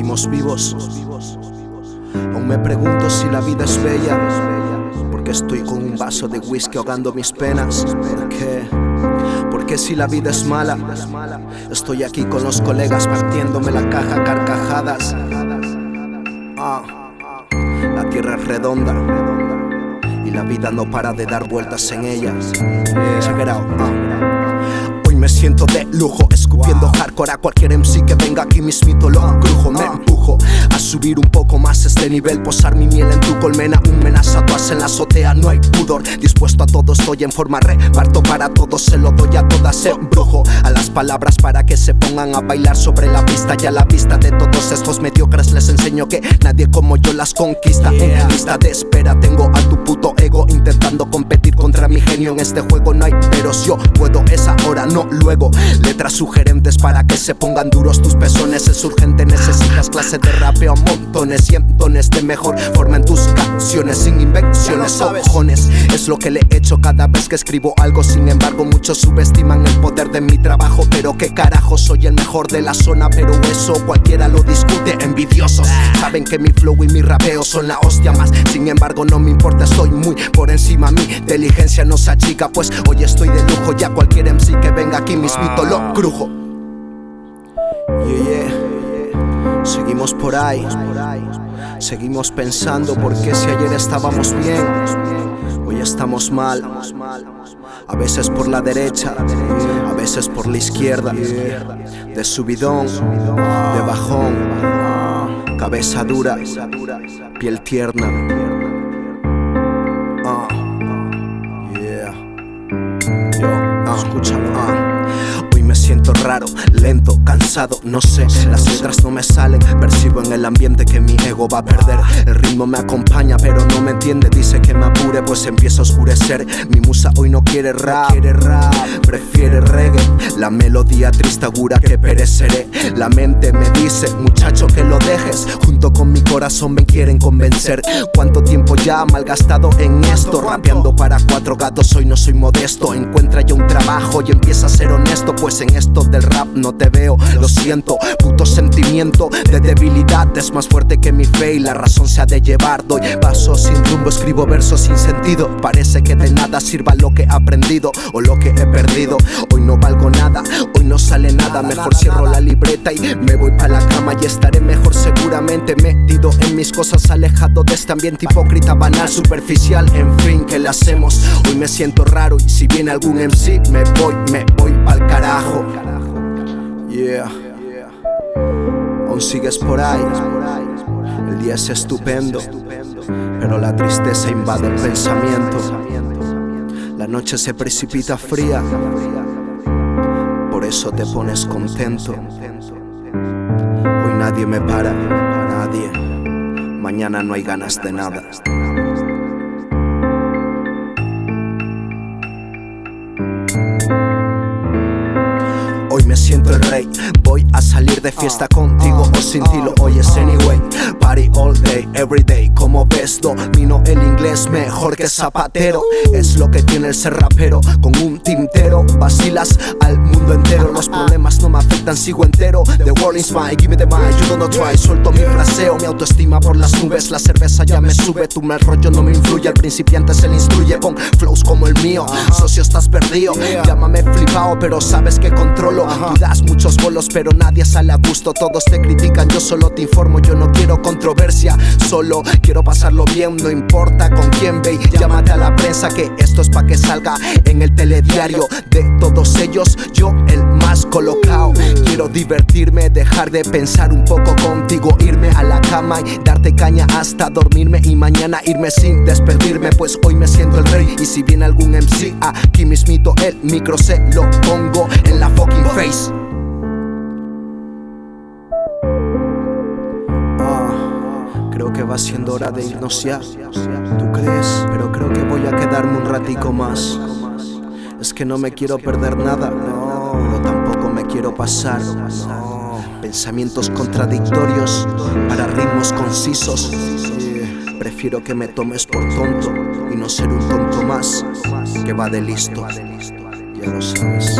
seguimos vivos. Aún me pregunto si la vida es bella, porque estoy con un vaso de whisky ahogando mis penas. ¿Por qué? Porque si la vida es mala, estoy aquí con los colegas partiéndome la caja carcajadas. Ah, la tierra es redonda y la vida no para de dar vueltas en ella. Check me siento de lujo Escupiendo hardcore a cualquier MC que venga aquí mismito lo crujo Me empujo a subir un poco más este nivel Posar mi miel en tu colmena Un menaza en la azotea, no hay pudor. Dispuesto a todo estoy en forma reparto para todos Se lo doy a todas, embrujo A las palabras para que se pongan a bailar sobre la pista Y a la vista de todos estos mediocres les enseño que Nadie como yo las conquista. En lista de espera tengo a tu puto ego Intentando competir contra mi genio En este juego no hay pero yo puedo esa hora no luego. Letras sugerentes se pongan duros tus pezones. Es urgente, necesitas clase de rapeo a montones. Cientones de mejor forma en tus canciones. Sin invenciones o cojones. Es lo que le echo cada vez que escribo algo. Sin embargo, muchos subestiman el poder de mi trabajo. Pero qué carajo, soy el mejor de la zona. Pero eso cualquiera lo discute. Envidiosos saben que mi flow y mi rapeo son la hostia más. Sin embargo, no me importa, estoy muy por encima. Mi inteligencia no se achica, pues hoy estoy de lujo. Ya cualquier MC que venga aquí mismito lo crujo. Seguimos por ahí. Seguimos pensando por qué si ayer estábamos bien, hoy estamos mal. A veces por la derecha, a veces por la izquierda. De subidón, de bajón, cabeza dura, piel tierna. Raro, lento, cansado, no sé. Las letras no me salen, percibo en el ambiente que mi ego va a perder. El ritmo me acompaña, pero no me entiende. Dice que me apure, pues empieza a oscurecer. Mi musa hoy no quiere rap, prefiere. La melodía triste augura que pereceré. La mente me dice, muchacho, que lo dejes. Junto con mi corazón me quieren convencer. ¿Cuánto tiempo ya malgastado en esto? Rapeando para cuatro gatos, hoy no soy modesto. Encuentra ya un trabajo y empieza a ser honesto, pues en esto del rap no te veo, lo siento. Puto sentimiento de debilidad es más fuerte que mi fe y la razón se ha de llevar. Doy pasos sin rumbo, escribo versos sin sentido. Parece que de nada sirva lo que he aprendido o lo que he perdido. Hoy no valgo nada, hoy no sale nada. Mejor cierro la libreta y me voy para la cama y estaré mejor seguramente metido en mis cosas, alejado de este ambiente hipócrita, banal, superficial. En fin, ¿qué le hacemos? Hoy me siento raro y si viene algún MC, me voy, me voy pa'l carajo. Yeah. Aún sigues por ahí. El día es estupendo, pero la tristeza invade el pensamiento. La noche se precipita fría, por eso te pones contento. Hoy nadie me para, nadie. Mañana no hay ganas de nada. De fiesta contigo o sin ti lo oyes anyway. Party all day, every day. Como ves, domino el inglés mejor que zapatero. Es lo que tiene el ser rapero. Con un tintero vacilas al mundo entero. Los problemas no me afectan, sigo entero. The world is mine, give me the mic, you don't try. Suelto mi fraseo, mi autoestima por las nubes. La cerveza ya me sube, tu mal rollo no me influye. El principiante se le instruye con flows como el mío. Socio, estás perdido. Llámame flipado, pero sabes que controlo. Tú das muchos bolos, pero nadie sale a gusto. Todos te critican, yo solo te informo. Yo no quiero controversia, solo quiero pasarlo bien. No importa con quién ve. Llámate a la prensa que esto es pa' que salga en el telediario. De todos ellos, yo el más colocado. Quiero divertirme, dejar de pensar un poco contigo. Irme a la cama y darte caña hasta dormirme. Y mañana irme sin despedirme, pues hoy me siento el rey. Y si viene algún MC, aquí mismito el micro se lo pongo en la fucking face. Que va siendo hora de irnos ya. ¿Tú crees? Pero creo que voy a quedarme un ratico más. Es que no me quiero perder nada, no, tampoco me quiero pasar. Pensamientos contradictorios para ritmos concisos. Prefiero que me tomes por tonto y no ser un tonto más que va de listo. Ya lo sabes.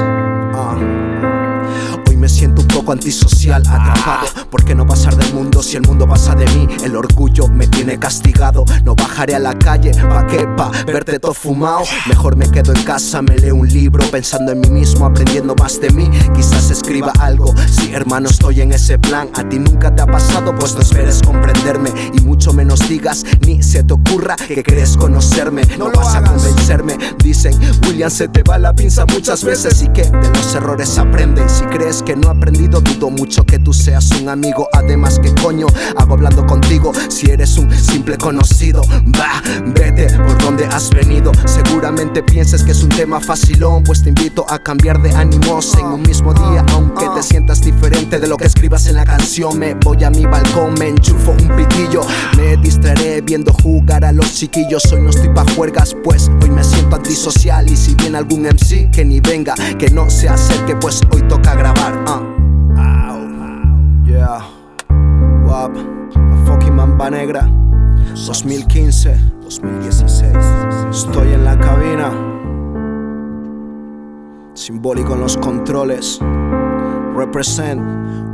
Ah poco antisocial, atrapado. ¿Por qué no pasar del mundo si el mundo pasa de mí? El orgullo me tiene castigado. No bajaré a la calle, ¿pa' qué? Pa' verte todo fumado. Mejor me quedo en casa, me leo un libro, pensando en mí mismo, aprendiendo más de mí. Quizás escriba algo. Si hermano, estoy en ese plan. A ti nunca te ha pasado, pues no esperes comprenderme. Y mucho menos digas, ni se te ocurra que crees conocerme. No vas a convencerme. Dicen, William, se te va la pinza muchas veces y que de los errores aprende. Y si crees que no ha aprendido, dudo mucho que tú seas un amigo. Además, que coño hago hablando contigo si eres un simple conocido? Va, vete por donde has venido. Seguramente pienses que es un tema facilón, pues te invito a cambiar de ánimos en un mismo día, aunque te sientas diferente de lo que escribas en la canción. Me voy a mi balcón, me enchufo un pitillo, me distraeré viendo jugar a los chiquillos. Hoy no estoy pa' juergas, pues hoy me siento antisocial. Y si viene algún MC, que ni venga, que no se acerque, pues hoy toca grabar. Uh. Yeah, WAP, la fucking mamba negra. 2015, 2016. Estoy en la cabina. Simbólico en los controles. Represent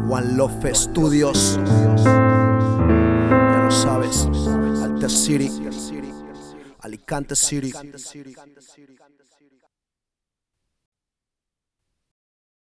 One Love Studios. Ya lo sabes. Alter City. Alicante City.